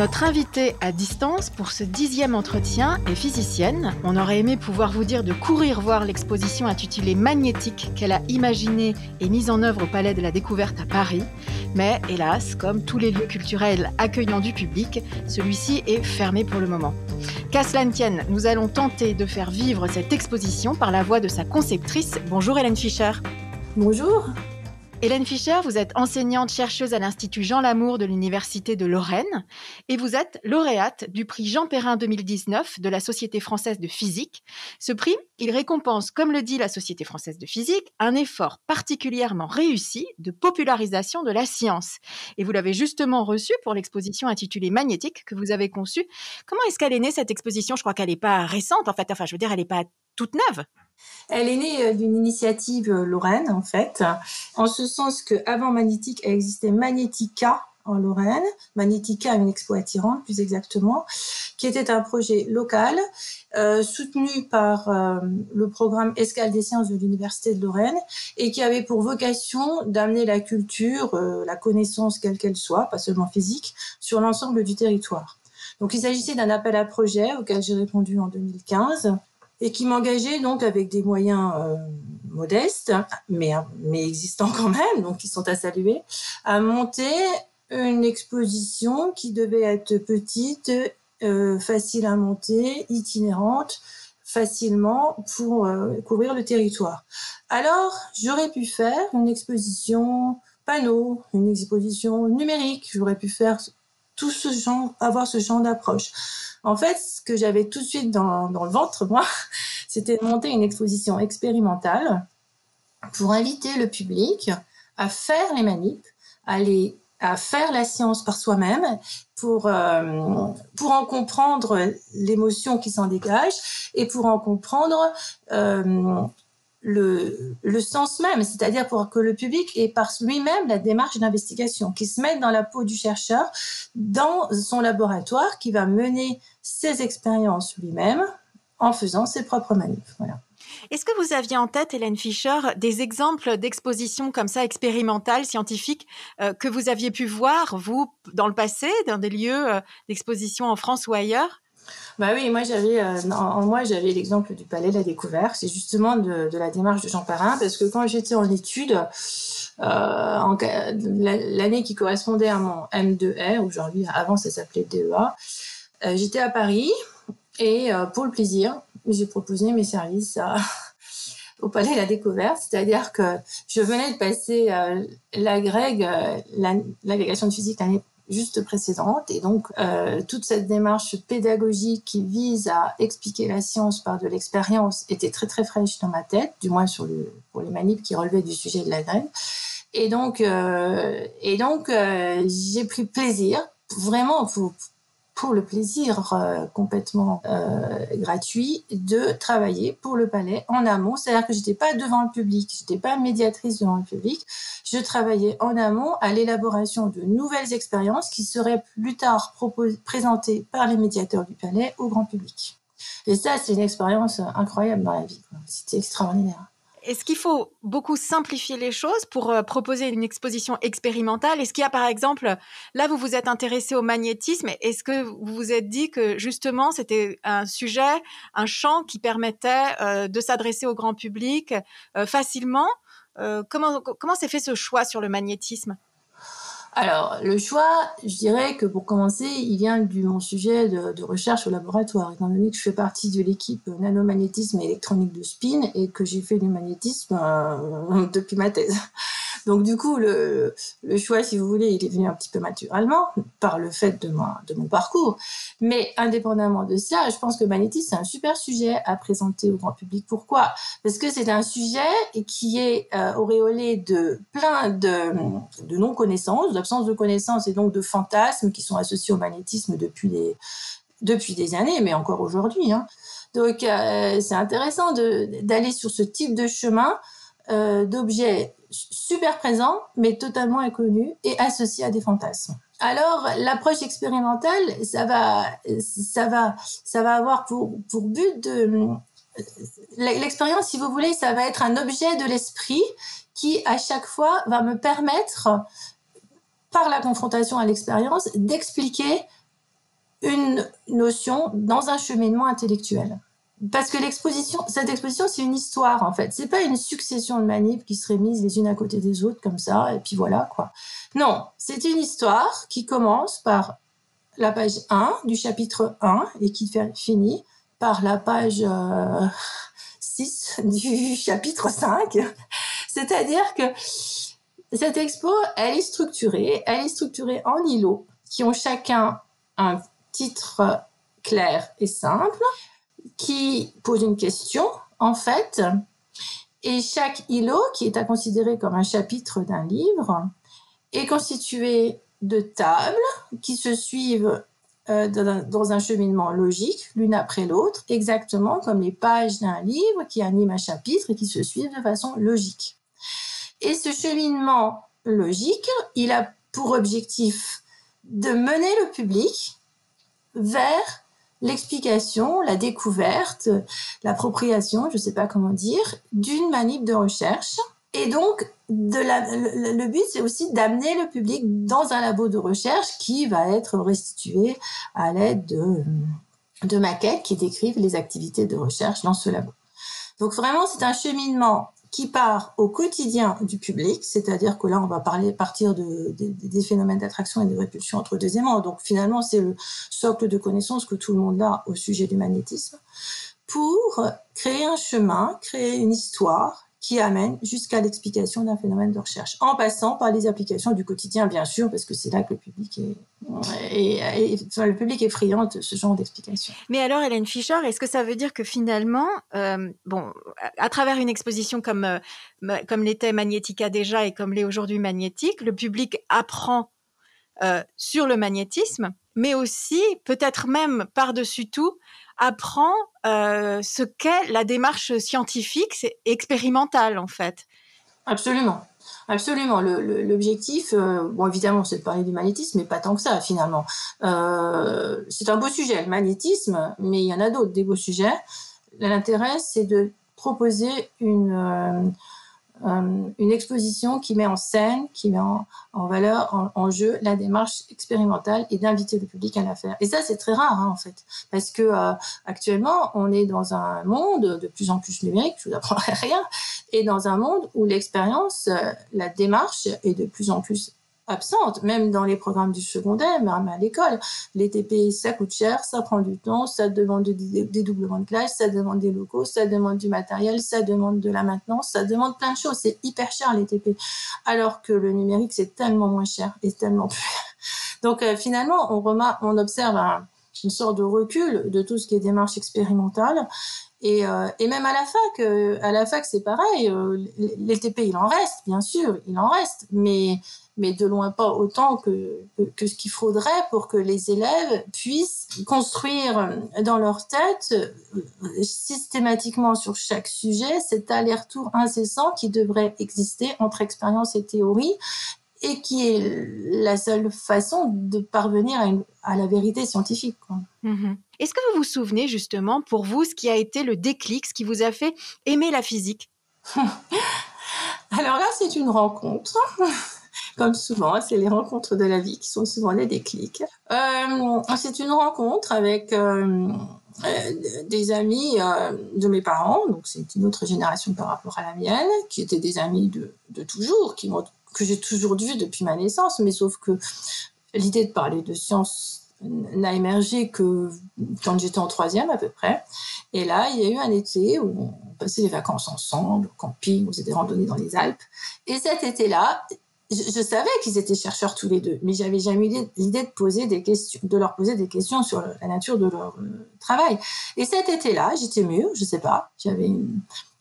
Notre invitée à distance pour ce dixième entretien est physicienne. On aurait aimé pouvoir vous dire de courir voir l'exposition intitulée Magnétique qu'elle a imaginée et mise en œuvre au Palais de la Découverte à Paris. Mais hélas, comme tous les lieux culturels accueillant du public, celui-ci est fermé pour le moment. Qu'à cela ne tienne, nous allons tenter de faire vivre cette exposition par la voix de sa conceptrice. Bonjour Hélène Fischer. Bonjour. Hélène Fischer, vous êtes enseignante chercheuse à l'Institut Jean Lamour de l'Université de Lorraine et vous êtes lauréate du prix Jean Perrin 2019 de la Société française de physique. Ce prix, il récompense, comme le dit la Société française de physique, un effort particulièrement réussi de popularisation de la science. Et vous l'avez justement reçu pour l'exposition intitulée Magnétique que vous avez conçue. Comment est-ce qu'elle est née cette exposition? Je crois qu'elle n'est pas récente en fait, enfin je veux dire elle n'est pas toute neuve. Elle est née euh, d'une initiative euh, lorraine, en fait, en ce sens qu'avant Magnétique, elle existait Magnética en Lorraine, Magnética, une expo attirante plus exactement, qui était un projet local euh, soutenu par le programme Escale des sciences de l'Université de Lorraine et qui avait pour vocation d'amener la culture, la connaissance quelle qu'elle soit, pas seulement physique, sur l'ensemble du territoire. Donc il s'agissait d'un appel à projet auquel j'ai répondu en 2015 et qui m'engageait donc avec des moyens euh, modestes, mais, mais existants quand même, donc qui sont à saluer, à monter une exposition qui devait être petite, euh, facile à monter, itinérante, facilement pour euh, couvrir le territoire. Alors, j'aurais pu faire une exposition panneau, une exposition numérique, j'aurais pu faire tout ce genre, avoir ce genre d'approche. En fait, ce que j'avais tout de suite dans, le ventre, moi, c'était de monter une exposition expérimentale pour inviter le public à faire les manips, à, faire la science par soi-même, pour, euh, pour en comprendre l'émotion qui s'en dégage et pour en comprendre euh, le, le sens même, c'est-à-dire pour que le public ait par lui-même la démarche d'investigation, qui se mette dans la peau du chercheur, dans son laboratoire, qui va mener ses expériences lui-même en faisant ses propres manifs. Voilà. Est-ce que vous aviez en tête, Hélène Fischer, des exemples d'expositions comme ça, expérimentales, scientifiques, euh, que vous aviez pu voir, vous, dans le passé, dans des lieux euh, d'exposition en France ou ailleurs? Bah oui, moi j'avais euh, en, moi j'avais l'exemple du Palais de la Découverte, c'est justement de, la démarche de Jean Perrin parce que quand j'étais en études euh, l'année qui correspondait à mon M2R, aujourd'hui avant ça s'appelait DEA, euh, j'étais à Paris et euh, pour le plaisir, j'ai proposé mes services au Palais de la Découverte, c'est-à-dire que je venais de passer la grègue, l'agrégation de physique l'année juste précédente. Et donc, euh, toute cette démarche pédagogique qui vise à expliquer la science par de l'expérience était très, très fraîche dans ma tête, du moins pour les manips qui relevaient du sujet de la grève. Et donc, euh, et donc euh, j'ai pris plaisir, vraiment, pour, pour le plaisir euh, complètement euh, gratuit de travailler pour le palais en amont. C'est-à-dire que j'étais pas devant le public, j'étais pas médiatrice devant le public. Je travaillais en amont à l'élaboration de nouvelles expériences qui seraient plus tard présentées par les médiateurs du palais au grand public. Et ça, c'est une expérience incroyable dans la vie. C'était extraordinaire. Est-ce qu'il faut beaucoup simplifier les choses pour euh, proposer une exposition expérimentale? Est-ce qu'il y a par exemple, là vous vous êtes intéressé au magnétisme, est-ce que vous vous êtes dit que justement c'était un sujet, un champ qui permettait euh, de s'adresser au grand public euh, facilement? Comment comment s'est fait ce choix sur le magnétisme? Alors, le choix, je dirais que pour commencer, il vient de mon sujet de, recherche au laboratoire, étant donné que je fais partie de l'équipe nanomagnétisme et électronique de spin et que j'ai fait du magnétisme euh, depuis ma thèse. Donc du coup, le, le, choix, si vous voulez, il est venu un petit peu naturellement par le fait de, mon parcours. Mais indépendamment de ça, je pense que magnétisme, c'est un super sujet à présenter au grand public. Pourquoi? Parce que c'est un sujet qui est euh, auréolé de plein de, de non-connaissances, de connaissances et donc de fantasmes qui sont associés au magnétisme depuis des, depuis des années, mais encore aujourd'hui. Hein. Donc euh, c'est intéressant d'aller sur ce type de chemin euh, d'objets super présents, mais totalement inconnus et associés à des fantasmes. Alors, l'approche expérimentale, ça va, ça va, ça va avoir pour but de, l'expérience, si vous voulez, ça va être un objet de l'esprit qui, à chaque fois, va me permettre, par la confrontation à l'expérience, d'expliquer une notion dans un cheminement intellectuel. Parce que l'exposition, cette exposition, c'est une histoire en fait. C'est pas une succession de manips qui seraient mises les unes à côté des autres comme ça et puis voilà quoi. Non, c'est une histoire qui commence par la page 1 du chapitre 1 et qui finit par la page 6 euh, du chapitre 5. C'est-à-dire que cette expo, elle est structurée, elle est structurée en îlots qui ont chacun un titre clair et simple qui pose une question, en fait, et chaque îlot, qui est à considérer comme un chapitre d'un livre, est constitué de tables qui se suivent euh, dans un cheminement logique, l'une après l'autre, exactement comme les pages d'un livre qui animent un chapitre et qui se suivent de façon logique. Et ce cheminement logique, il a pour objectif de mener le public vers l'explication, la découverte, l'appropriation, je ne sais pas comment dire, d'une manip de recherche. Et donc, le, but, c'est aussi d'amener le public dans un labo de recherche qui va être restitué à l'aide de, de maquettes qui décrivent les activités de recherche dans ce labo. Donc vraiment, c'est un cheminement qui part au quotidien du public, c'est-à-dire que là, on va parler, partir de, des phénomènes d'attraction et de répulsion entre deux aimants. Donc finalement, c'est le socle de connaissances que tout le monde a au sujet du magnétisme, pour créer un chemin, créer une histoire qui amène jusqu'à l'explication d'un phénomène de recherche, en passant par les applications du quotidien, bien sûr, parce que c'est là que le public est, le public est friand de ce genre d'explications. Mais alors, Hélène Fischer, est-ce que ça veut dire que finalement, euh, bon, à travers une exposition comme euh, comme l'était Magnética déjà et comme l'est aujourd'hui Magnétique, le public apprend euh, sur le magnétisme, mais aussi peut-être même par-dessus tout apprend euh, ce qu'est la démarche scientifique, c'est expérimental en fait. Absolument. Absolument. L'objectif, euh, bon, évidemment, c'est de parler du magnétisme, mais pas tant que ça, finalement. Euh, c'est un beau sujet, le magnétisme, mais il y en a d'autres, des beaux sujets. L'intérêt, c'est de proposer une, une exposition qui met en scène, qui met en, valeur, en, jeu la démarche expérimentale et d'inviter le public à la faire. Et ça, c'est très rare hein, en fait, parce que euh, actuellement, on est dans un monde de plus en plus numérique. Je vous apprendrai rien, et dans un monde où l'expérience, euh, la démarche est de plus en plus absente, même dans les programmes du secondaire, même à l'école. Les TP, ça coûte cher, ça prend du temps, ça demande des dédoublements de classe, ça demande des locaux, ça demande du matériel, ça demande de la maintenance, ça demande plein de choses. C'est hyper cher les TP. Alors que le numérique, c'est tellement moins cher et tellement plus. Donc euh, finalement, on, remarque, on observe une sorte de recul de tout ce qui est démarche expérimentale. Et, euh, et, même à la fac, euh, à la fac c'est pareil. TP, il en reste, bien sûr, il en reste, mais mais de loin pas autant que, que, ce qu'il faudrait pour que les élèves puissent construire dans leur tête euh, systématiquement sur chaque sujet cet aller-retour incessant qui devrait exister entre expérience et théorie et qui est la seule façon de parvenir à, la vérité scientifique. Mm-hmm. Est-ce que vous vous souvenez justement pour vous ce qui a été le déclic, ce qui vous a fait aimer la physique? Alors là, c'est une rencontre comme souvent, c'est les rencontres de la vie qui sont souvent les déclics. Euh, c'est une rencontre avec euh, euh, des amis de mes parents, donc c'est une autre génération par rapport à la mienne, qui étaient des amis de, de toujours, qui que j'ai toujours vu depuis ma naissance, mais sauf que l'idée de parler de science n'a émergé que quand j'étais en troisième à peu près. Et là, il y a eu un été où on passait les vacances ensemble, au camping, on faisait des randonnées dans les Alpes. Et cet été-là, je, savais qu'ils étaient chercheurs tous les deux, mais j'avais jamais eu l'idée de poser des questions, de leur poser des questions sur la nature de leur euh, travail. Et cet été-là, j'étais mûre, je sais pas, j'avais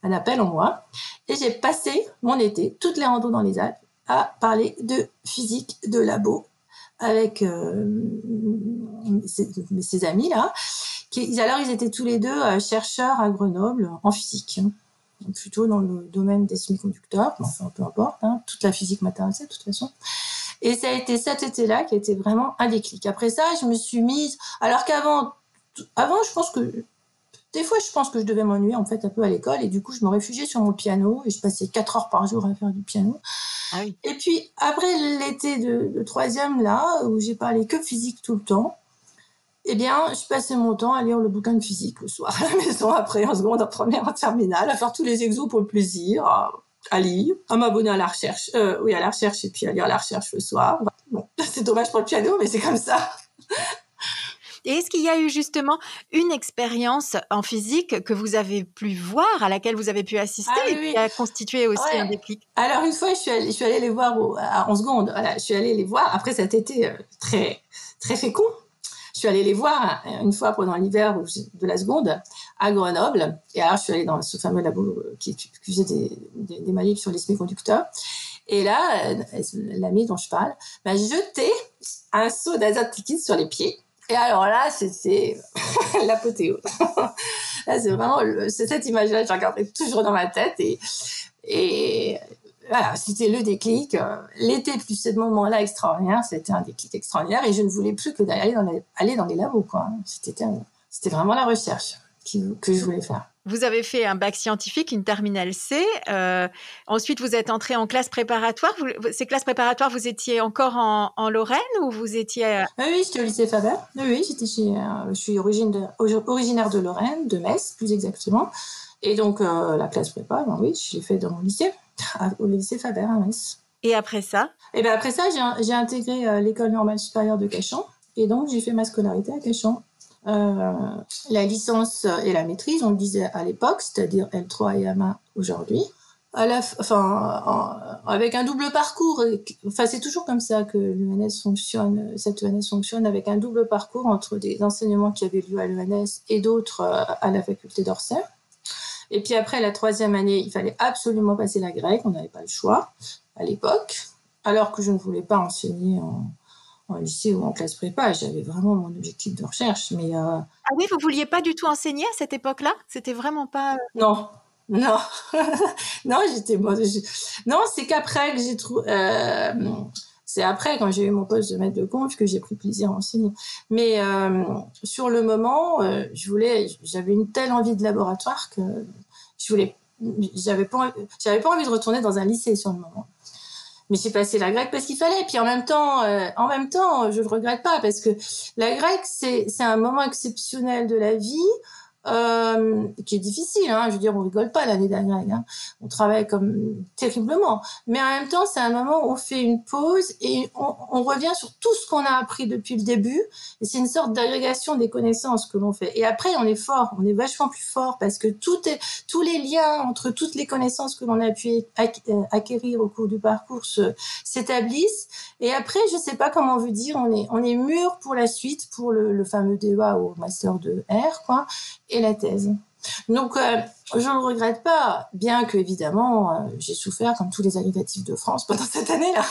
un appel en moi, et j'ai passé mon été, toutes les randonnées dans les Alpes, à parler de physique, de labo, avec euh, ses, amis là. Qui, alors ils étaient tous les deux euh, chercheurs à Grenoble en physique plutôt dans le domaine des semi-conducteurs, enfin peu importe, hein, toute la physique m'intéressait de toute façon. Et ça a été cet été-là qui a été vraiment un déclic. Après ça, je me suis mise, alors qu'avant, avant, je pense que des fois, je pense que je devais m'ennuyer en fait un peu à l'école et du coup, je me réfugiais sur mon piano et je passais quatre heures par jour à faire du piano. Ah et puis après l'été de, de, troisième là, où j'ai parlé que physique tout le temps, eh bien, je passais mon temps à lire le bouquin de physique le soir à la maison, après en seconde, en première, en terminale, à faire tous les exos pour le plaisir, à, lire, à m'abonner à la recherche, euh, oui, à la recherche, et puis à lire la recherche le soir. Bon, c'est dommage pour le piano, mais c'est comme ça. Et est-ce qu'il y a eu justement une expérience en physique que vous avez pu voir, à laquelle vous avez pu assister ah et qui a constitué aussi un déclic? Alors une fois, je suis allée, je suis allée les voir en seconde. Voilà, je suis allée les voir. Après cet été euh, très très fécond, je suis allée les voir une fois pendant l'hiver de la seconde à Grenoble. Et alors, je suis allée dans ce fameux labo qui, faisait des, des, sur les semi-conducteurs. Et là, euh, l'ami dont je parle m'a jeté un seau d'azote liquide sur les pieds. Et alors là, c'était l'apothéose. là, c'est vraiment cette image-là, je regarderai toujours dans ma tête. Et, et voilà, c'était le déclic. L'été plus ce moment-là extraordinaire, c'était un déclic extraordinaire et je ne voulais plus que d'aller dans les, aller dans les labos. Quoi. C'était, c'était vraiment la recherche que je voulais faire. Vous avez fait un bac scientifique, une terminale C. Euh, ensuite, vous êtes entré en classe préparatoire. ces classes préparatoires, vous étiez encore en, Lorraine ou vous étiez euh, Oui, j'étais au lycée Faber. Oui, j'étais chez, je suis originaire de Lorraine, de Metz plus exactement. Et donc, la classe prépa, ben oui, je l'ai fait dans mon lycée au lycée Faber à Metz. Et après ça? Et bien après ça, j'ai intégré euh, l'école normale supérieure de Cachan. Et donc, j'ai fait ma scolarité à Cachan. Euh, la licence et la maîtrise, on le disait à l'époque, c'est-à-dire L3 et AMA aujourd'hui. Avec un double parcours. Enfin, c'est toujours comme ça que l'ENS fonctionne. Cette ENS fonctionne avec un double parcours entre des enseignements qui avaient lieu à l'ENS et d'autres euh, à la faculté d'Orsay. Et puis après, la troisième année, il fallait absolument passer la grecque, on n'avait pas le choix à l'époque, alors que je ne voulais pas enseigner en, lycée ou en classe prépa. J'avais vraiment mon objectif de recherche. Mais, euh, Ah oui, vous vouliez pas du tout enseigner à cette époque-là? C'était vraiment pas. Euh, non, non, non, j'étais. Non, c'est qu'après que j'ai trouvé. Euh, c'est après, quand j'ai eu mon poste de maître de conf, que j'ai pris plaisir à enseigner. Mais euh, sur le moment, euh, je voulais, j'avais une telle envie de laboratoire que je voulais, j'avais pas, j'avais pas envie de retourner dans un lycée sur le moment. Mais j'ai passé la grecque parce qu'il fallait. Puis en même temps, euh, en même temps, je le regrette pas parce que la grecque, c'est, c'est un moment exceptionnel de la vie euh, qui est difficile. Hein. Je veux dire, on rigole pas l'année dernière. Hein. On travaille comme terriblement. Mais en même temps, c'est un moment où on fait une pause et on, on revient sur tout ce qu'on a appris depuis le début. Et c'est une sorte d'agrégation des connaissances que l'on fait. Et après, on est fort. On est vachement plus fort parce que tout est, tous les liens entre toutes les connaissances que l'on a pu euh, acquérir au cours du parcours s'établissent. Et après, je sais pas comment vous dire, on est, on est mûr pour la suite, pour le, le fameux DEA au master de R, quoi et la thèse. Donc, euh, je ne regrette pas, bien que évidemment, euh, j'ai souffert comme tous les agrégatifs de France pendant cette année-là.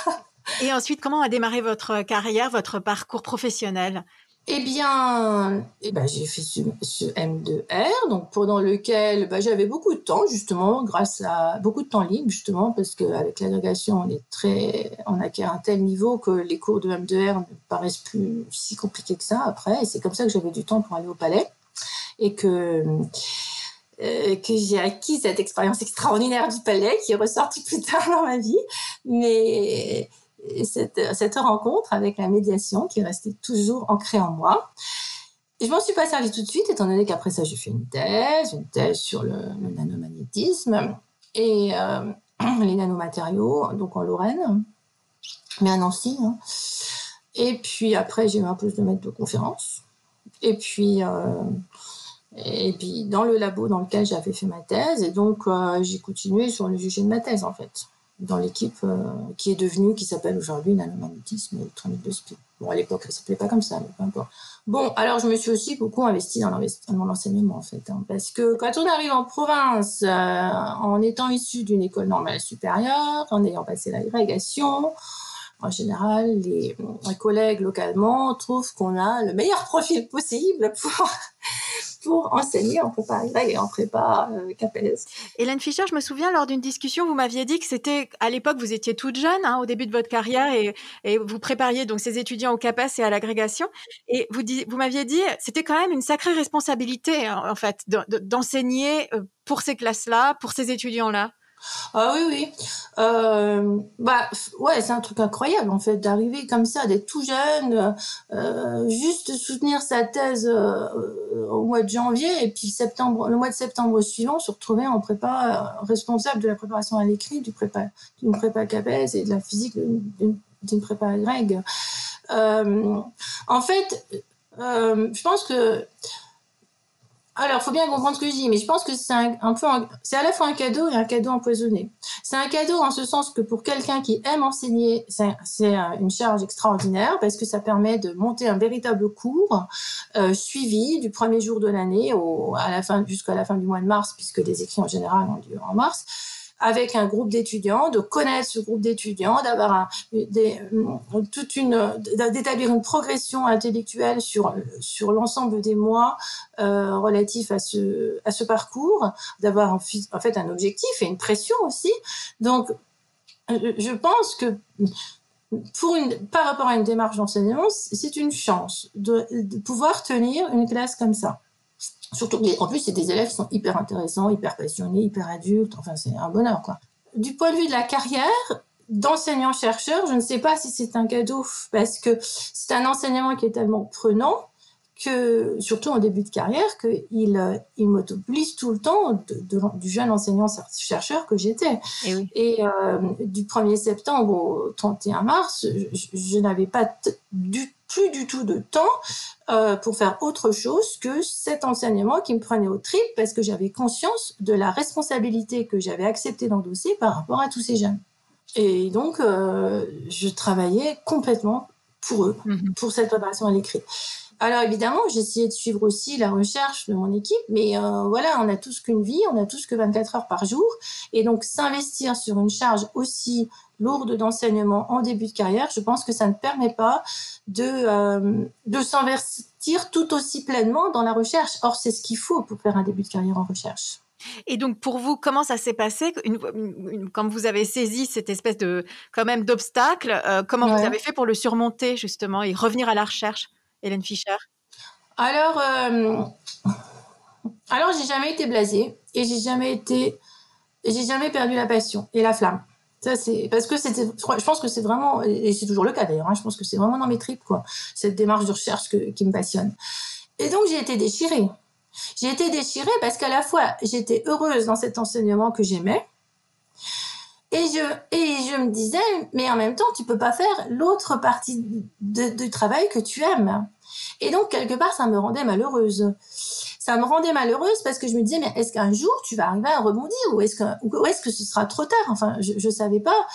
Et ensuite, comment a démarré votre carrière, votre parcours professionnel? Eh bien, eh ben, j'ai fait ce, M2R, donc pendant lequel ben, j'avais beaucoup de temps, justement, grâce à beaucoup de temps libre, justement, parce qu'avec l'agrégation, on est très, on acquiert un tel niveau que les cours de M2R ne paraissent plus si compliqués que ça après, et c'est comme ça que j'avais du temps pour aller au palais et que euh, que j'ai acquis cette expérience extraordinaire du palais qui est ressortie plus tard dans ma vie. Mais cette, cette rencontre avec la médiation qui est restée toujours ancrée en moi. Je m'en suis pas servi tout de suite, étant donné qu'après ça, j'ai fait une thèse, une thèse sur le, nanomagnétisme et euh, les nanomatériaux, donc en Lorraine, mais à Nancy. Hein. Et puis après, j'ai eu un poste de maître de conférence. Et puis, et puis dans le labo dans lequel j'avais fait ma thèse. Et donc, j'ai continué sur le sujet de ma thèse, en fait dans l'équipe qui est devenue, qui s'appelle aujourd'hui nanomagnétisme électronique de spin. Bon, à l'époque, ça s'appelait pas comme ça, mais peu importe. Bon, alors je me suis aussi beaucoup investie dans, dans l'enseignement en fait, hein, parce que quand on arrive en province, euh, en étant issu d'une école normale supérieure, en ayant passé l'agrégation, en général, les, collègues localement trouvent qu'on a le meilleur profil possible pour pour enseigner en prépa et en prépa euh, CAPES. Hélène Fischer, je me souviens lors d'une discussion, vous m'aviez dit que c'était à l'époque vous étiez toute jeune hein, au début de votre carrière et, et, vous prépariez donc ces étudiants au CAPES et à l'agrégation et vous, vous m'aviez dit c'était quand même une sacrée responsabilité hein, en fait d'enseigner euh, pour ces classes-là, pour ces étudiants-là. Ah oui, oui. Euh, bah, ouais, c'est un truc incroyable, en fait, d'arriver comme ça, d'être tout jeune, euh, juste sutenir sa thèse euh, au mois de janvier, et puis septembre, le mois de septembre suivant, se retrouver en prépa responsable de la préparation à l'écrit, du prépa, d'une prépa CAPES et de la physique d'une prépa grecque. en fait, je pense que alors, il faut bien comprendre ce que je dis, mais je pense que c'est un, peu, c'est à la fois un cadeau et un cadeau empoisonné. C'est un cadeau en ce sens que pour quelqu'un qui aime enseigner, c'est une charge extraordinaire parce que ça permet de monter un véritable cours euh, suivi du premier jour de l'année à la fin jusqu'à la fin du mois de mars, puisque les écrits en général ont lieu en mars avec un groupe d'étudiants, de connaître ce groupe d'étudiants, d'avoir des, toute une, d'établir une progression intellectuelle sur sur l'ensemble des mois euh, relatifs à ce à ce parcours, d'avoir en, fait un objectif et une pression aussi. Donc, je pense que pour une, par rapport à une démarche d'enseignement, c'est une chance de, de pouvoir tenir une classe comme ça. Surtout, en plus, c'est des élèves qui sont hyper intéressants, hyper passionnés, hyper adultes. Enfin, c'est un bonheur, quoi. Du point de vue de la carrière, d'enseignant-chercheur, je ne sais pas si c'est un cadeau parce que c'est un enseignement qui est tellement prenant que, surtout en début de carrière, qu'il euh, il m'autopolise tout le temps de, du jeune enseignant-chercheur que j'étais. Eh Et, euh, du 1er septembre au 31 mars, je, je n'avais pas du plus du tout de temps euh, pour faire autre chose que cet enseignement qui me prenait au trip parce que j'avais conscience de la responsabilité que j'avais accepté d'endosser par rapport à tous ces jeunes. Et donc, euh, je travaillais complètement pour eux, mhm. pour cette préparation à l'écrit. Alors évidemment, j'ai essayé de suivre aussi la recherche de mon équipe, mais euh, voilà, on a tous qu'une vie, on a tous que 24 heures par jour, et donc s'investir sur une charge aussi lourde d'enseignement en début de carrière, je pense que ça ne permet pas de, euh, de s'investir tout aussi pleinement dans la recherche. Or, c'est ce qu'il faut pour faire un début de carrière en recherche. Et donc pour vous, comment ça s'est passé? Quand vous avez saisi cette espèce de quand même d'obstacle euh, Comment vous avez fait pour le surmonter justement et revenir à la recherche, Hélène Fischer? Alors, euh, alors j'ai jamais été blasée et j'ai jamais été, j'ai jamais perdu la passion et la flamme. Ça, c'est parce que c'était, je pense que c'est vraiment, et c'est toujours le cas d'ailleurs, hein, je pense que c'est vraiment dans mes tripes, quoi, cette démarche de recherche qui me passionne. Et donc, j'ai été déchirée. J'ai été déchirée parce qu'à la fois, j'étais heureuse dans cet enseignement que j'aimais, et je, me disais, mais en même temps, tu peux pas faire l'autre partie du travail que tu aimes. Et donc, quelque part, ça me rendait malheureuse ça me rendait malheureuse parce que je me disais, mais est-ce qu'un jour tu vas arriver à rebondir ou est-ce que, est-ce que ce sera trop tard? Enfin, je ne savais pas.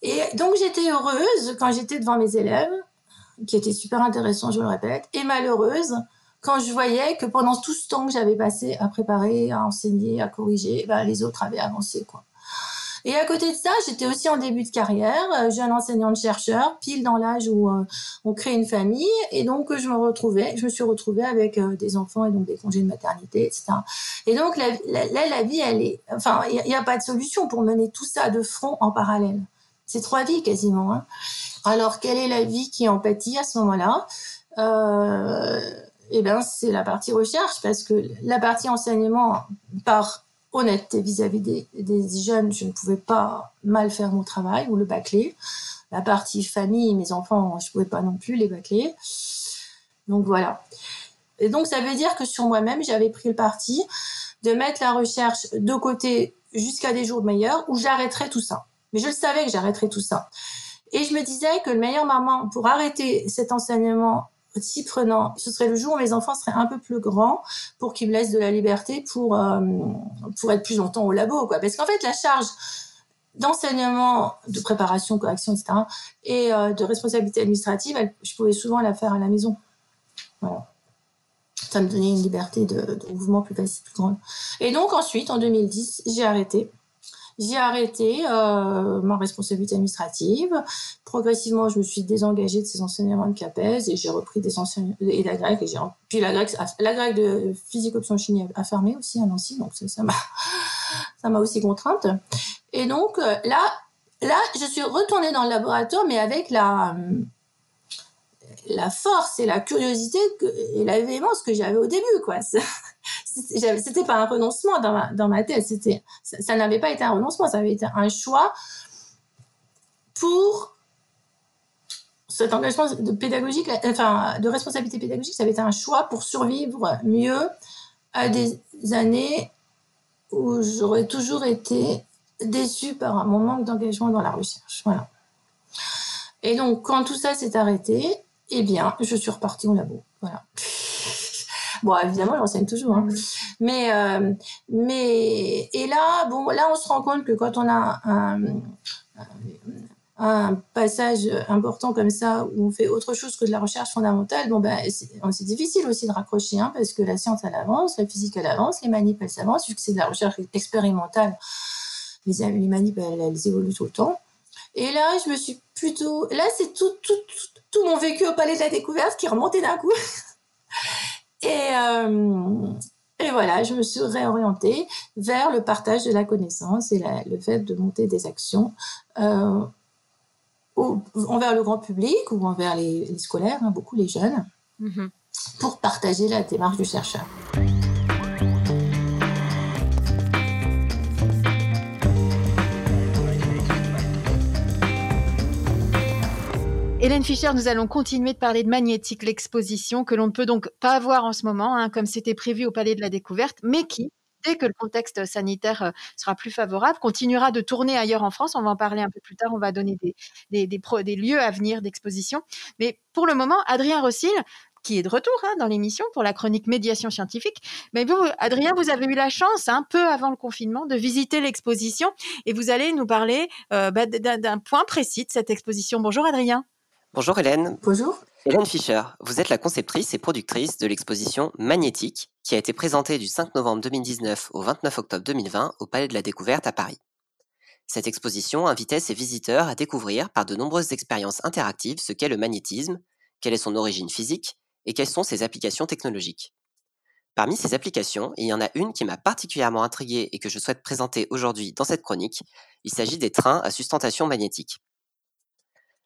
Et donc j'étais heureuse quand j'étais devant mes élèves, qui étaient super intéressants, je le répète, et malheureuse quand je voyais que pendant tout ce temps que j'avais passé à préparer, à enseigner, à corriger, ben, les autres avaient avancé. quoi. Et à côté de ça, j'étais aussi en début de carrière, euh, jeune enseignante chercheur, pile dans l'âge où euh, on crée une famille, et donc je me retrouvais, je me suis retrouvée avec euh, des enfants et donc des congés de maternité, etc. Et donc là, la, vie, elle est, enfin, il n'y a, pas de solution pour mener tout ça de front en parallèle. C'est trois vies quasiment. Hein. Alors quelle est la vie qui en pâtit à ce moment-là? Eh ben, c'est la partie recherche parce que la partie enseignement par honnêteté vis-à-vis des, jeunes, je ne pouvais pas mal faire mon travail ou le bâcler. La partie famille, mes enfants, je ne pouvais pas non plus les bâcler. Donc voilà. Et donc ça veut dire que sur moi-même, j'avais pris le parti de mettre la recherche de côté jusqu'à des jours meilleurs où j'arrêterais tout ça. Mais je le savais que j'arrêterais tout ça. Et je me disais que le meilleur moment pour arrêter cet enseignement si prenant, ce serait le jour où mes enfants seraient un peu plus grands pour qu'ils me laissent de la liberté pour, euh, pour être plus longtemps au labo. Quoi. Parce qu'en fait, la charge d'enseignement, de préparation, correction, etc., et euh, de responsabilité administrative, je pouvais souvent la faire à la maison. Voilà. Ça me donnait une liberté de, de mouvement plus facile, plus grande. Et donc ensuite, en 2010, j'ai arrêté j'ai arrêté euh, ma responsabilité administrative. Progressivement, je me suis désengagée de ces enseignements de CAPES et j'ai repris des enseignements et la grecque. Et puis la grecque, de physique option chimie a fermé aussi à Nancy, donc ça m'a ça m'a aussi contrainte. Et donc euh, là, là, je suis retournée dans le laboratoire, mais avec la la force et la curiosité et la véhémence que j'avais au début, quoi. C'était pas un renoncement dans ma, tête, ça, n'avait pas été un renoncement, ça avait été un choix pour cet engagement de pédagogique, enfin, de responsabilité pédagogique, ça avait été un choix pour survivre mieux à des années où j'aurais toujours été déçue par mon manque d'engagement dans la recherche. Voilà. Et donc, quand tout ça s'est arrêté, eh bien, je suis repartie au labo. Voilà. Bon, évidemment, j'enseigne toujours. Hein. Mais, euh, mais, et là, bon, là, on se rend compte que quand on a un, passage important comme ça, où on fait autre chose que de la recherche fondamentale, bon, ben, c'est difficile aussi de raccrocher, hein, parce que la science, elle avance, la physique, elle avance, les manip, elles s'avancent, vu que c'est de la recherche expérimentale. Les, les elles, évoluent tout le temps. Et là, je me suis plutôt. Là, c'est tout, tout, tout, mon vécu au Palais de la Découverte qui remontait d'un coup. et, euh, et voilà, je me suis réorientée vers le partage de la connaissance et le fait de monter des actions euh, envers le grand public ou envers les, scolaires, hein, beaucoup les jeunes, mm-hmm. pour partager la démarche du chercheur. Hélène Fischer, nous allons continuer de parler de magnétique, l'exposition que l'on ne peut donc pas avoir en ce moment, hein, comme c'était prévu au Palais de la Découverte, mais qui, dès que le contexte sanitaire euh, sera plus favorable, continuera de tourner ailleurs en France. On va en parler un peu plus tard, on va donner des, lieux à venir d'exposition. Mais pour le moment, Adrien Rossil, qui est de retour hein, dans l'émission pour la chronique médiation scientifique. Mais vous, Adrien, vous avez eu la chance, un peu avant le confinement, de visiter l'exposition et vous allez nous parler euh, bah, d'un point précis de cette exposition. Bonjour Adrien. Bonjour Hélène. Bonjour. Hélène Fischer, vous êtes la conceptrice et productrice de l'exposition Magnétique qui a été présentée du 5 novembre 2019 au 29 octobre 2020 au Palais de la Découverte à Paris. Cette exposition invitait ses visiteurs à découvrir par de nombreuses expériences interactives ce qu'est le magnétisme, quelle est son origine physique et quelles sont ses applications technologiques. Parmi ces applications, il y en a une qui m'a particulièrement intriguée et que je souhaite présenter aujourd'hui dans cette chronique. Il s'agit des trains à sustentation magnétique.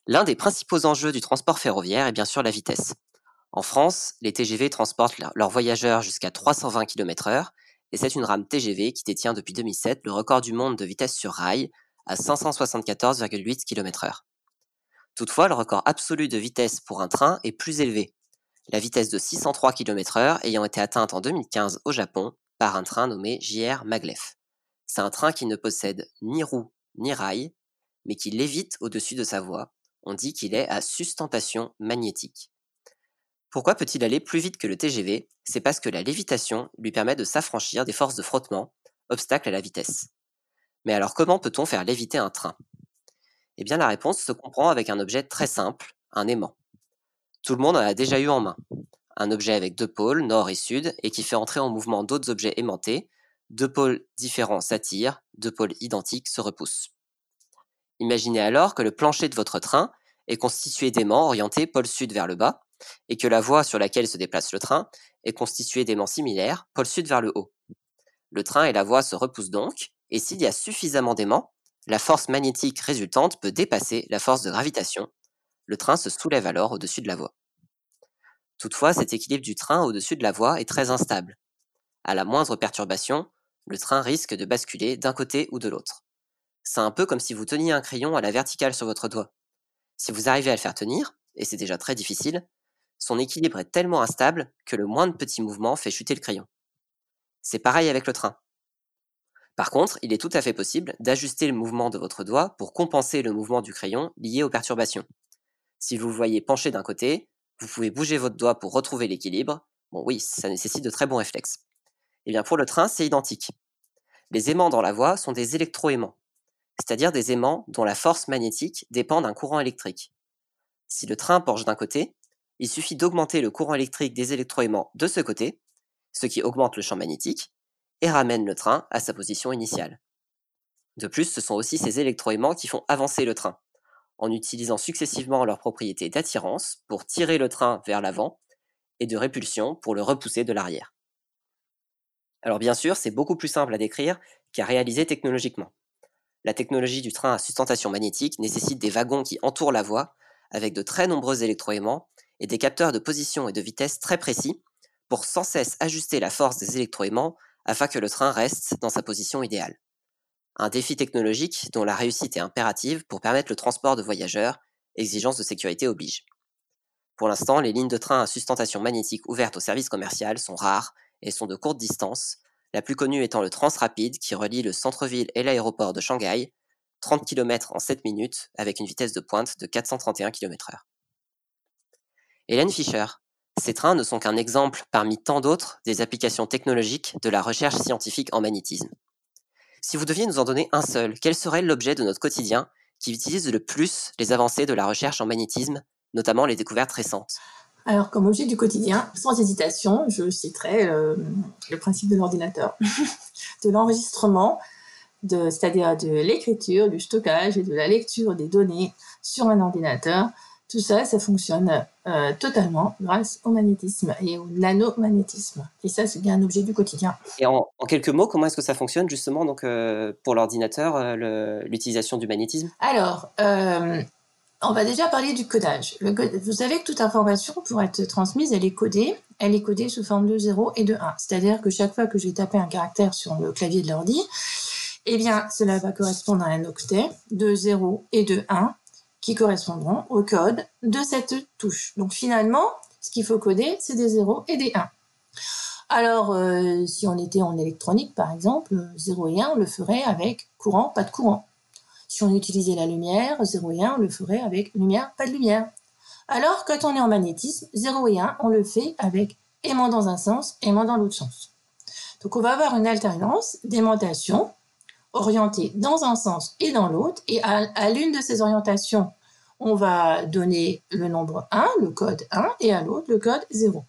L'un des principaux enjeux du transport ferroviaire est bien sûr la vitesse. En France, les TGV transportent leurs voyageurs jusqu'à 320 km/h et c'est une rame TGV qui détient depuis 2007 le record du monde de vitesse sur rail à 574,8 km/h. Toutefois, le record absolu de vitesse pour un train est plus élevé, la vitesse de 603 km/h ayant été atteinte en 2015 au Japon par un train nommé JR Maglev. C'est un train qui ne possède ni roue ni rail, mais qui lévite au-dessus de sa voie on dit qu'il est à sustentation magnétique. Pourquoi peut-il aller plus vite que le TGV C'est parce que la lévitation lui permet de s'affranchir des forces de frottement, obstacle à la vitesse. Mais alors comment peut-on faire léviter un train? Eh bien la réponse se comprend avec un objet très simple, un aimant. Tout le monde en a déjà eu en main. Un objet avec deux pôles, nord et sud, et qui fait entrer en mouvement d'autres objets aimantés. Deux pôles différents s'attirent, deux pôles identiques se repoussent. Imaginez alors que le plancher de votre train est constitué d'aimants orientés pôle sud vers le bas, et que la voie sur laquelle se déplace le train est constituée d'aimants similaires, pôle sud vers le haut. Le train et la voie se repoussent donc, et s'il y a suffisamment d'aimants, la force magnétique résultante peut dépasser la force de gravitation. Le train se soulève alors au-dessus de la voie. Toutefois, cet équilibre du train au-dessus de la voie est très instable. À la moindre perturbation, le train risque de basculer d'un côté ou de l'autre. C'est un peu comme si vous teniez un crayon à la verticale sur votre doigt. Si vous arrivez à le faire tenir, et c'est déjà très difficile, son équilibre est tellement instable que le moindre petit mouvement fait chuter le crayon. C'est pareil avec le train. Par contre, il est tout à fait possible d'ajuster le mouvement de votre doigt pour compenser le mouvement du crayon lié aux perturbations. Si vous le voyez pencher d'un côté, vous pouvez bouger votre doigt pour retrouver l'équilibre. Bon oui, ça nécessite de très bons réflexes. Et eh bien pour le train, c'est identique. Les aimants dans la voie sont des électroaimants, c'est-à-dire des aimants dont la force magnétique dépend d'un courant électrique. Si le train penche d'un côté, il suffit d'augmenter le courant électrique des électroaimants de ce côté, ce qui augmente le champ magnétique, et ramène le train à sa position initiale. De plus, ce sont aussi ces électroaimants qui font avancer le train, en utilisant successivement leurs propriétés d'attirance pour tirer le train vers l'avant et de répulsion pour le repousser de l'arrière. Alors bien sûr, c'est beaucoup plus simple à décrire qu'à réaliser technologiquement. La technologie du train à sustentation magnétique nécessite des wagons qui entourent la voie, avec de très nombreux électroaimants et des capteurs de position et de vitesse très précis pour sans cesse ajuster la force des électroaimants afin que le train reste dans sa position idéale. Un défi technologique dont la réussite est impérative pour permettre le transport de voyageurs, exigence de sécurité oblige. Pour l'instant, les lignes de train à sustentation magnétique ouvertes au service commercial sont rares et sont de courte distance, la plus connue étant le Transrapide qui relie le centre-ville et l'aéroport de Shanghai, 30 km en 7 minutes avec une vitesse de pointe de 431 km/h. Hélène Fischer, ces trains ne sont qu'un exemple parmi tant d'autres des applications technologiques de la recherche scientifique en magnétisme. Si vous deviez nous en donner un seul, quel serait l'objet de notre quotidien qui utilise le plus les avancées de la recherche en magnétisme, notamment les découvertes récentes? Alors, comme objet du quotidien, sans hésitation, je citerai euh, le principe de l'ordinateur, de l'enregistrement, c'est-à-dire de l'écriture, du stockage et de la lecture des données sur un ordinateur tout ça, ça fonctionne euh, totalement grâce au magnétisme et au nanomagnétisme. Et ça, c'est bien un objet du quotidien. Et en, quelques mots, comment est-ce que ça fonctionne justement donc, euh, pour l'ordinateur, l'utilisation du magnétisme? Alors, on va déjà parler du codage. vous savez que toute information, pour être transmise, elle est codée. Elle est codée sous forme de 0 et de 1. C'est-à-dire que chaque fois que je vais taper un caractère sur le clavier de l'ordi, eh bien, cela va correspondre à un octet de 0 et de 1 qui correspondront au code de cette touche. Donc finalement, ce qu'il faut coder, c'est des 0 et des 1. Alors, euh, si on était en électronique, par exemple, 0 et 1, on le ferait avec courant, pas de courant. Si on utilisait la lumière, 0 et 1, on le ferait avec lumière, pas de lumière. Alors, quand on est en magnétisme, 0 et 1, on le fait avec aimant dans un sens, aimant dans l'autre sens. Donc, on va avoir une alternance d'aimantation orienté dans un sens et dans l'autre. Et à, l'une de ces orientations, on va donner le nombre 1, le code 1, et à l'autre, le code 0.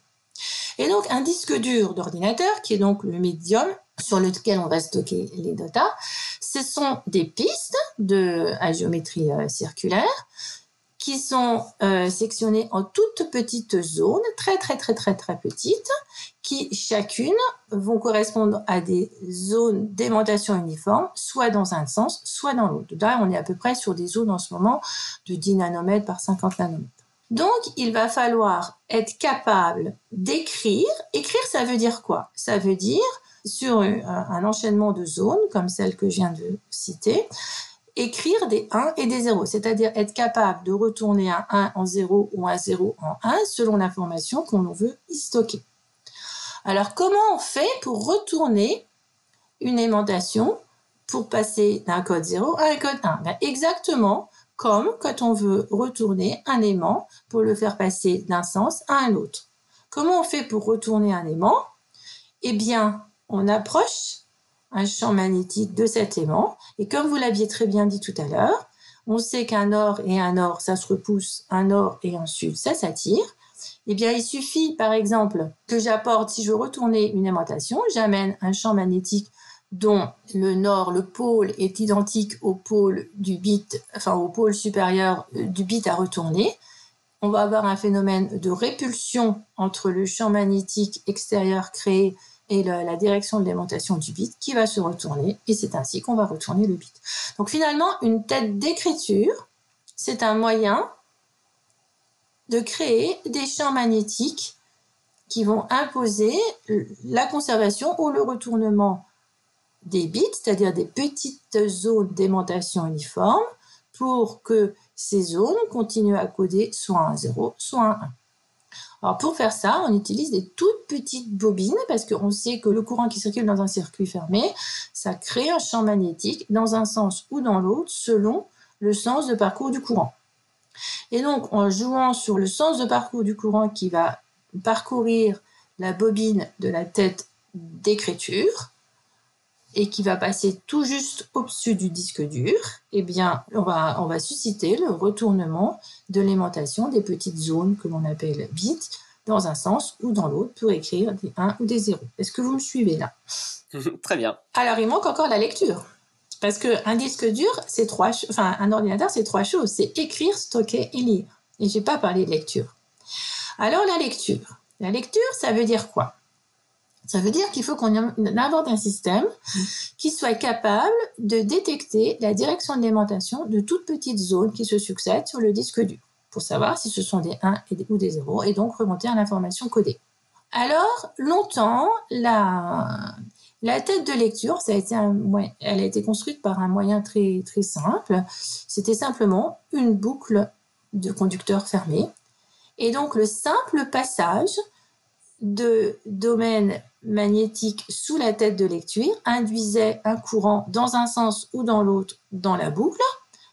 Et donc, un disque dur d'ordinateur, qui est donc le médium sur lequel on va stocker les data, ce sont des pistes de, à géométrie euh, circulaire qui sont euh, sectionnés en toutes petites zones, très très très très très petites, qui chacune vont correspondre à des zones d'aimantation uniforme, soit dans un sens, soit dans l'autre. Là, on est à peu près sur des zones en ce moment de 10 nanomètres par 50 nanomètres. Donc, il va falloir être capable d'écrire. Écrire, ça veut dire quoi? Ça veut dire, sur un enchaînement de zones, comme celle que je viens de citer, écrire des 1 et des 0, c'est-à-dire être capable de retourner un 1 en 0 ou un 0 en 1 selon l'information qu'on veut y stocker. Alors comment on fait pour retourner une aimantation pour passer d'un code 0 à un code 1 ben, Exactement comme quand on veut retourner un aimant pour le faire passer d'un sens à un autre. Comment on fait pour retourner un aimant? Eh bien, on approche un champ magnétique de cet aimant. Et comme vous l'aviez très bien dit tout à l'heure, on sait qu'un or et un or, ça se repousse, un or et un sud, ça s'attire. Eh bien, il suffit, par exemple, que j'apporte, si je veux retourner une aimantation, j'amène un champ magnétique dont le nord, le pôle est identique au pôle du bit, enfin au pôle supérieur euh, du bit à retourner. On va avoir un phénomène de répulsion entre le champ magnétique extérieur créé et la, direction de l'aimantation du bit qui va se retourner et c'est ainsi qu'on va retourner le bit. Donc finalement, une tête d'écriture, c'est un moyen de créer des champs magnétiques qui vont imposer la conservation ou le retournement des bits, c'est-à-dire des petites zones d'aimantation uniforme, pour que ces zones continuent à coder soit un 0, soit un 1. Alors pour faire ça, on utilise des toutes petites bobines parce qu'on sait que le courant qui circule dans un circuit fermé, ça crée un champ magnétique dans un sens ou dans l'autre selon le sens de parcours du courant. Et donc en jouant sur le sens de parcours du courant qui va parcourir la bobine de la tête d'écriture, et qui va passer tout juste au-dessus du disque dur, eh bien, on va, on va susciter le retournement de l'aimantation des petites zones que l'on appelle bits dans un sens ou dans l'autre pour écrire des 1 ou des 0. Est-ce que vous me suivez là? Très bien. Alors, il manque encore la lecture. Parce qu'un disque dur, c'est trois, enfin, un ordinateur, c'est trois choses. C'est écrire, stocker et lire. Et je n'ai pas parlé de lecture. Alors, la lecture. La lecture, ça veut dire quoi? Ça veut dire qu'il faut qu'on invente un système qui soit capable de détecter la direction de l'aimantation de toutes petites zones qui se succèdent sur le disque dur pour savoir si ce sont des 1 ou des 0 et donc remonter à l'information codée. Alors, longtemps, la, la tête de lecture, ça a été un, elle a été construite par un moyen très, très simple. C'était simplement une boucle de conducteur fermé. Et donc, le simple passage de domaine magnétique sous la tête de lecture induisait un courant dans un sens ou dans l'autre dans la boucle,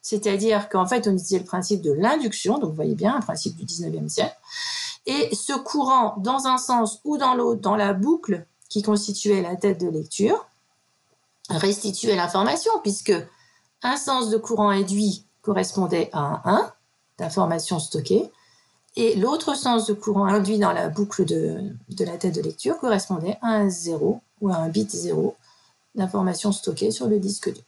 c'est-à-dire qu'en fait on utilisait le principe de l'induction, donc vous voyez bien un principe du 19e siècle, et ce courant dans un sens ou dans l'autre dans la boucle qui constituait la tête de lecture restituait l'information puisque un sens de courant induit correspondait à un 1 d'information stockée et l'autre sens de courant induit dans la boucle de, la tête de lecture correspondait à un 0 ou à un bit 0 d'information stockée sur le disque dur.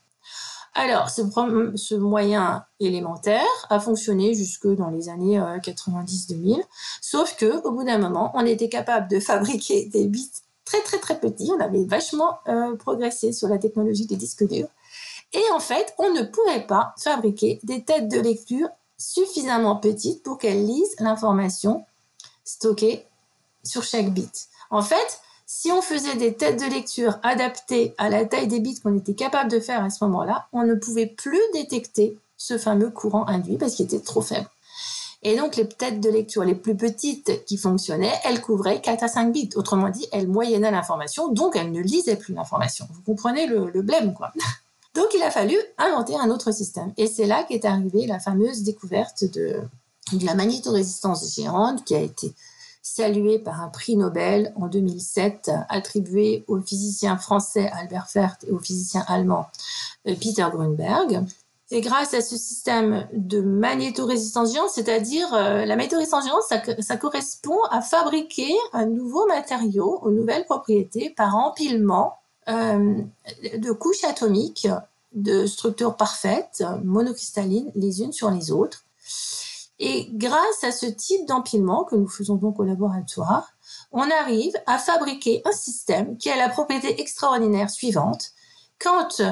Alors, ce, moyen élémentaire a fonctionné jusque dans les années 90-2000, euh, sauf que au bout d'un moment, on était capable de fabriquer des bits très très très petits. On avait vachement euh, progressé sur la technologie des disques durs. Et en fait, on ne pouvait pas fabriquer des têtes de lecture suffisamment petite pour qu'elle lise l'information stockée sur chaque bit. En fait, si on faisait des têtes de lecture adaptées à la taille des bits qu'on était capable de faire à ce moment-là, on ne pouvait plus détecter ce fameux courant induit parce qu'il était trop faible. Et donc, les têtes de lecture les plus petites qui fonctionnaient, elles couvraient 4 à 5 bits. Autrement dit, elles moyennaient l'information, donc elles ne lisaient plus l'information. Vous comprenez le, le blême, quoi. Donc il a fallu inventer un autre système. Et c'est là qu'est arrivée la fameuse découverte de, la magnétorésistance géante qui a été saluée par un prix Nobel en 2007 attribué au physicien français Albert Fert et au physicien allemand euh, Peter Grunberg. Et grâce à ce système de magnétorésistance géante, c'est-à-dire euh, la magnétorésistance géante, ça, correspond à fabriquer un nouveau matériau aux nouvelles propriétés par empilement de couches atomiques de structures parfaites, monocristallines, les unes sur les autres. Et grâce à ce type d'empilement que nous faisons donc au laboratoire, on arrive à fabriquer un système qui a la propriété extraordinaire suivante. Quand,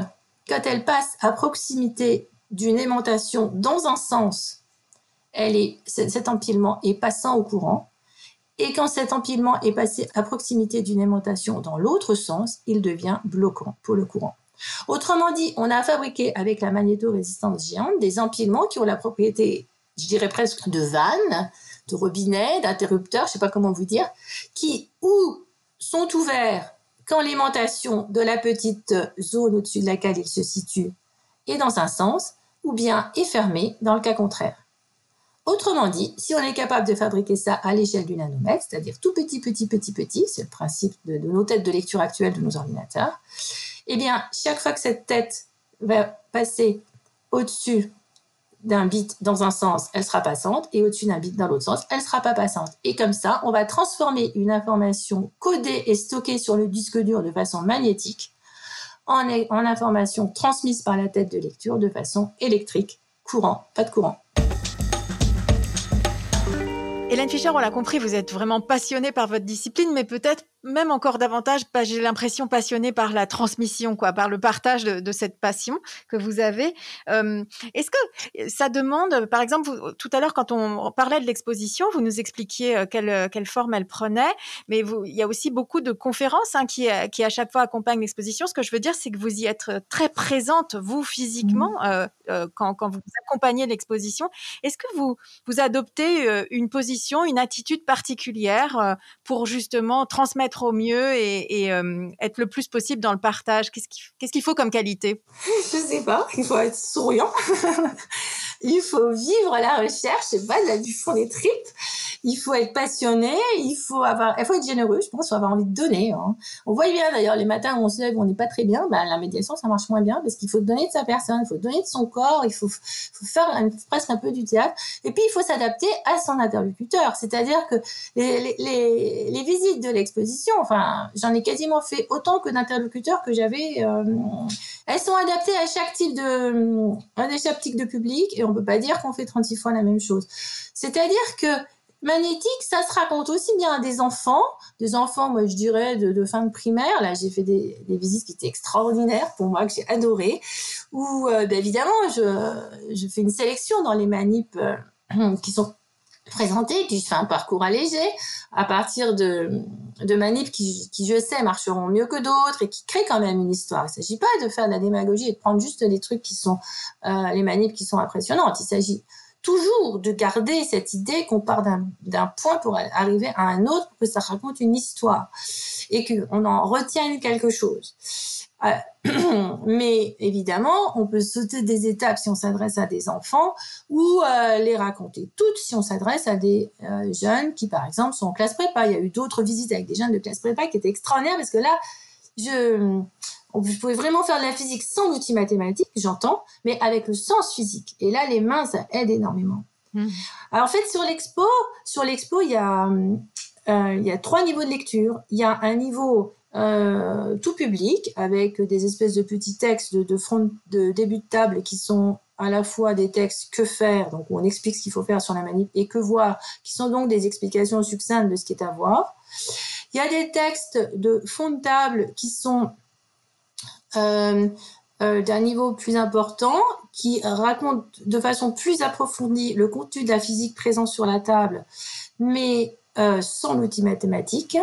quand elle passe à proximité d'une aimantation dans un sens, elle est, cet empilement est passant au courant. Et quand cet empilement est passé à proximité d'une aimantation dans l'autre sens, il devient bloquant pour le courant. Autrement dit, on a fabriqué avec la magnétorésistance géante des empilements qui ont la propriété, je dirais presque de vannes, de robinets, d'interrupteurs, je ne sais pas comment vous dire, qui ou sont ouverts quand l'aimantation de la petite zone au-dessus de laquelle il se situe est dans un sens, ou bien est fermée dans le cas contraire. Autrement dit, si on est capable de fabriquer ça à l'échelle du nanomètre, c'est-à-dire tout petit, petit, petit, petit, c'est le principe de, nos têtes de lecture actuelles de nos ordinateurs, eh bien, chaque fois que cette tête va passer au-dessus d'un bit dans un sens, elle sera passante, et au-dessus d'un bit dans l'autre sens, elle sera pas passante. Et comme ça, on va transformer une information codée et stockée sur le disque dur de façon magnétique en information transmise par la tête de lecture de façon électrique, courant, pas de courant. Hélène Fischer, on l'a compris, vous êtes vraiment passionnée par votre discipline, mais peut-être même encore davantage, j'ai l'impression, passionné par la transmission, quoi, par le partage de, cette passion que vous avez. Est-ce que ça demande, par exemple, tout à l'heure, quand on parlait de l'exposition, vous nous expliquiez quelle, quelle forme elle prenait, mais vous, il y a aussi beaucoup de conférences hein, qui, qui, à chaque fois, accompagnent l'exposition. Ce que je veux dire, c'est que vous y êtes très présente, vous, physiquement, mmh. quand, quand, vous accompagnez l'exposition. Est-ce que vous, vous adoptez une position, une attitude particulière pour justement transmettre au mieux et, euh, être le plus possible dans le partage Qu'est-ce qu'il faut comme qualité? Je sais pas. Il faut être souriant. il faut vivre la recherche, c'est pas, là, du fond des tripes. Il faut être passionné, il faut avoir, il faut être généreux, je pense, il faut avoir envie de donner. Hein. On voit bien d'ailleurs les matins où on se lève, on n'est pas très bien, bah, la médiation ça marche moins bien parce qu'il faut donner de sa personne, il faut donner de son corps, il faut, faire presque un peu du théâtre. Et puis il faut s'adapter à son interlocuteur, c'est-à-dire que les, visites de l'exposition, enfin j'en ai quasiment fait autant que d'interlocuteurs que j'avais. Euh, elles sont adaptées à chaque type de, à chaque type de public on peut pas dire qu'on fait 36 fois la même chose. C'est-à-dire que magnétique, ça se raconte aussi bien à des enfants, des enfants, moi je dirais de, fin de primaire. Là, j'ai fait des, visites qui étaient extraordinaires pour moi, que j'ai adoré. Ou euh, ben, évidemment, je, fais une sélection dans les manips euh, qui sont présentées, puis je fais un parcours allégé à partir de, de manips qui, qui, je sais, marcheront mieux que d'autres et qui créent quand même une histoire. Il ne s'agit pas de faire de la démagogie et de prendre juste des trucs qui sont euh, les manips qui sont impressionnantes. Il s'agit toujours de garder cette idée qu'on part d'un point pour arriver à un autre, que ça raconte une histoire et qu'on en retienne quelque chose. Euh, mais évidemment, on peut sauter des étapes si on s'adresse à des enfants ou euh, les raconter toutes si on s'adresse à des euh, jeunes qui, par exemple, sont en classe prépa. Il y a eu d'autres visites avec des jeunes de classe prépa qui étaient extraordinaires parce que là, je, vous pouvez vraiment faire de la physique sans outils mathématiques, j'entends, mais avec le sens physique. Et là, les mains, ça aide énormément. Mmh. Alors, en fait, sur l'expo, sur l'expo, il y a, euh, il y a trois niveaux de lecture. Il y a un niveau euh, tout public avec des espèces de petits textes de, de front, de début de table qui sont à la fois des textes que faire, donc où on explique ce qu'il faut faire sur la manip, et que voir, qui sont donc des explications succinctes de ce qui est à voir. Il y a des textes de fond de table qui sont d'un niveau plus important, qui raconte de façon plus approfondie le contenu de la physique présent sur la table, mais euh, sans l'outil mathématique,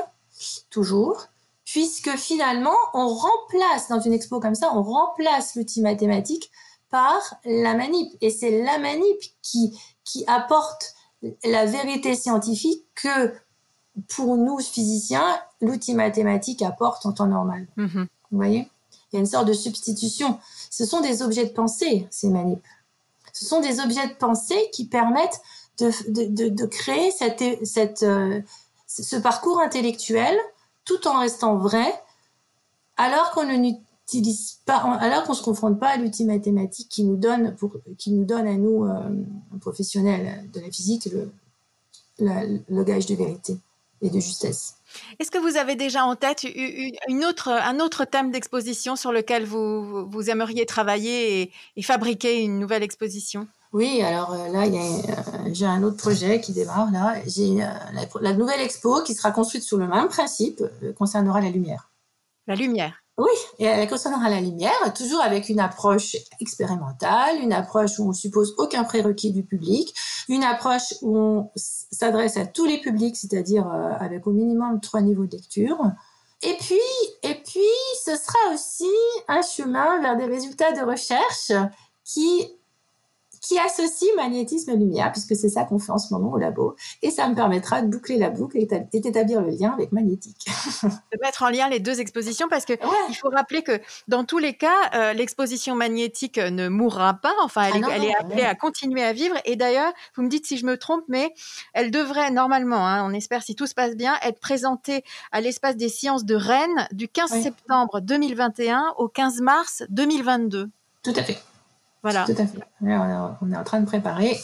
toujours, puisque finalement, on remplace, dans une expo comme ça, on remplace l'outil mathématique par la manip. Et c'est la manip qui, qui apporte la vérité scientifique que, pour nous, physiciens, l'outil mathématique apporte en temps normal. Mm-hmm. Vous voyez? Il y a une sorte de substitution. Ce sont des objets de pensée, ces manips. Ce sont des objets de pensée qui permettent de, de, de, créer cette, cette, euh, ce parcours intellectuel tout en restant vrai, alors qu'on ne n'utilise pas, alors qu'on se confronte pas à l'outil mathématique qui nous donne, pour, qui nous donne à nous, euh, professionnels de la physique, le, le gage de vérité et de justesse. Est-ce que vous avez déjà en tête une autre, un autre thème d'exposition sur lequel vous, vous aimeriez travailler et, fabriquer une nouvelle exposition? Oui, alors euh, là, euh, j'ai un autre projet qui démarre. Là, j'ai euh, la, nouvelle expo qui sera construite sur le même principe concernera la lumière. La lumière. Oui, et elle concernera la lumière, toujours avec une approche expérimentale, une approche où on suppose aucun prérequis du public, une approche où on s'adresse à tous les publics, c'est-à-dire euh, avec au minimum trois niveaux de lecture. Et puis, et puis, ce sera aussi un chemin vers des résultats de recherche qui qui associe magnétisme et lumière, puisque c'est ça qu'on fait en ce moment au labo. Et ça me permettra de boucler la boucle et d'établir le lien avec magnétique. de mettre en lien les deux expositions, parce que il faut rappeler que dans tous les cas, euh, l'exposition magnétique ne mourra pas. Enfin, elle, ah est appelée à continuer à vivre. Et d'ailleurs, vous me dites si je me trompe, mais elle devrait normalement, hein, on espère si tout se passe bien, être présentée à l'espace des sciences de Rennes du 15 septembre 2021 au 15 mars 2022. Tout à fait. Voilà. Tout à fait. On est en train de préparer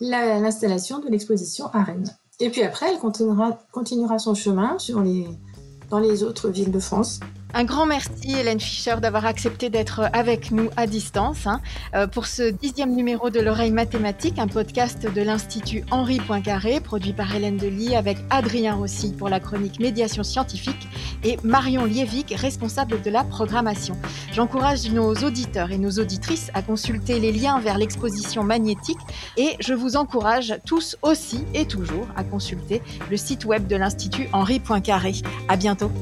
l'installation de l'exposition à Rennes. Et puis après, elle continuera, son chemin dans les autres villes de France. Un grand merci Hélène Fischer d'avoir accepté d'être avec nous à distance hein, euh, pour ce dixième numéro de l'oreille mathématique, un podcast de l'Institut Henri Poincaré, produit par Hélène Delis avec Adrien Rossi pour la chronique médiation scientifique et Marion Liévic, responsable de la programmation. J'encourage nos auditeurs et nos auditrices à consulter les liens vers l'exposition magnétique et je vous encourage tous aussi et toujours à consulter le site web de l'Institut Henri Poincaré. À bientôt.